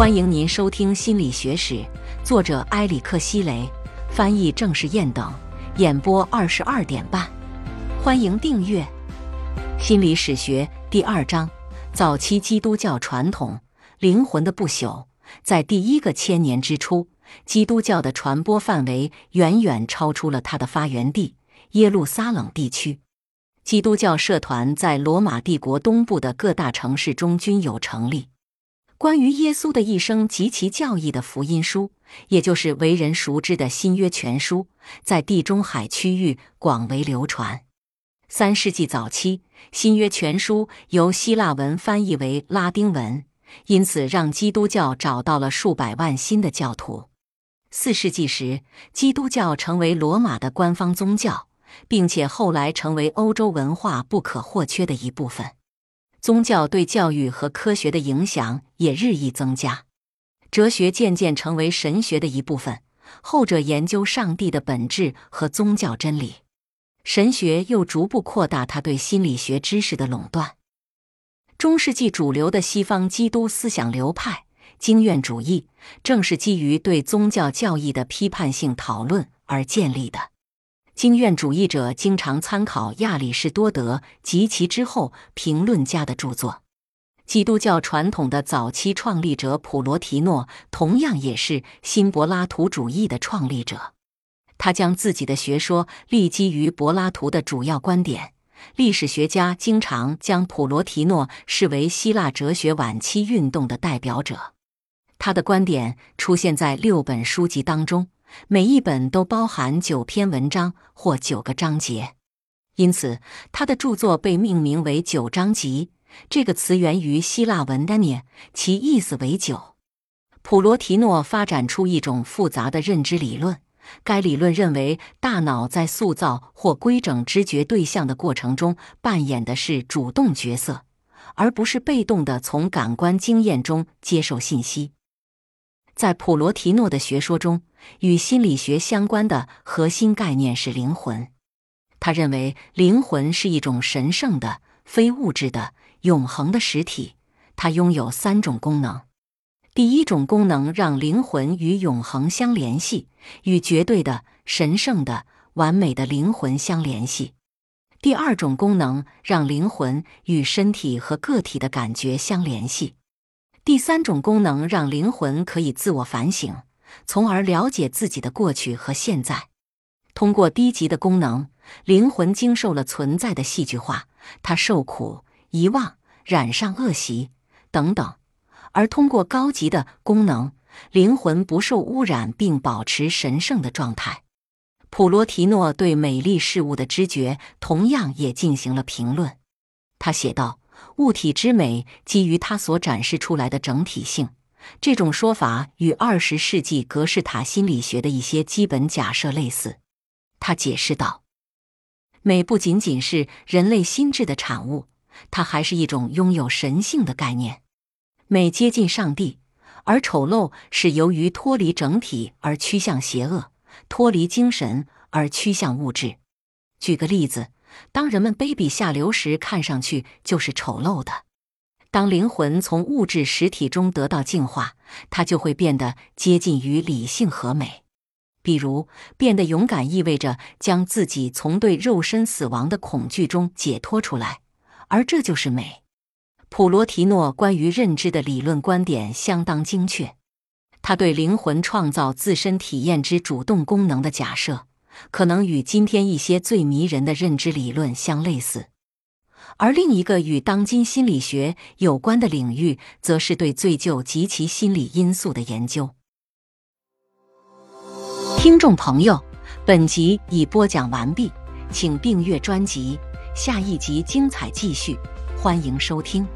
欢迎您收听《心理学史》，作者埃里克希雷，翻译郑世燕等，演播二十二点半。欢迎订阅《心理史学》第二章：早期基督教传统灵魂的不朽。在第一个千年之初，基督教的传播范围远远超出了它的发源地耶路撒冷地区。基督教社团在罗马帝国东部的各大城市中均有成立。关于耶稣的一生及其教义的福音书，也就是为人熟知的新约全书，在地中海区域广为流传。三世纪早期，新约全书由希腊文翻译为拉丁文，因此让基督教找到了数百万新的教徒。四世纪时，基督教成为罗马的官方宗教，并且后来成为欧洲文化不可或缺的一部分。宗教对教育和科学的影响也日益增加，哲学渐渐成为神学的一部分，后者研究上帝的本质和宗教真理；神学又逐步扩大他对心理学知识的垄断。中世纪主流的西方基督思想流派经验主义，正是基于对宗教教义的批判性讨论而建立的。经验主义者经常参考亚里士多德及其之后评论家的著作。基督教传统的早期创立者普罗提诺同样也是新柏拉图主义的创立者。他将自己的学说立基于柏拉图的主要观点。历史学家经常将普罗提诺视为希腊哲学晚期运动的代表者。他的观点出现在六本书籍当中。每一本都包含九篇文章或九个章节，因此他的著作被命名为“九章集”。这个词源于希腊文 “dania”，其意思为“九”。普罗提诺发展出一种复杂的认知理论，该理论认为大脑在塑造或规整知觉对象的过程中扮演的是主动角色，而不是被动的从感官经验中接受信息。在普罗提诺的学说中，与心理学相关的核心概念是灵魂。他认为灵魂是一种神圣的、非物质的、永恒的实体。它拥有三种功能：第一种功能让灵魂与永恒相联系，与绝对的、神圣的、完美的灵魂相联系；第二种功能让灵魂与身体和个体的感觉相联系。第三种功能让灵魂可以自我反省，从而了解自己的过去和现在。通过低级的功能，灵魂经受了存在的戏剧化，它受苦、遗忘、染上恶习等等；而通过高级的功能，灵魂不受污染并保持神圣的状态。普罗提诺对美丽事物的知觉同样也进行了评论。他写道。物体之美基于它所展示出来的整体性，这种说法与二十世纪格式塔心理学的一些基本假设类似。他解释道：“美不仅仅是人类心智的产物，它还是一种拥有神性的概念。美接近上帝，而丑陋是由于脱离整体而趋向邪恶，脱离精神而趋向物质。举个例子。”当人们卑鄙下流时，看上去就是丑陋的；当灵魂从物质实体中得到净化，它就会变得接近于理性和美。比如，变得勇敢意味着将自己从对肉身死亡的恐惧中解脱出来，而这就是美。普罗提诺关于认知的理论观点相当精确，他对灵魂创造自身体验之主动功能的假设。可能与今天一些最迷人的认知理论相类似，而另一个与当今心理学有关的领域，则是对罪疚及其心理因素的研究。听众朋友，本集已播讲完毕，请订阅专辑，下一集精彩继续，欢迎收听。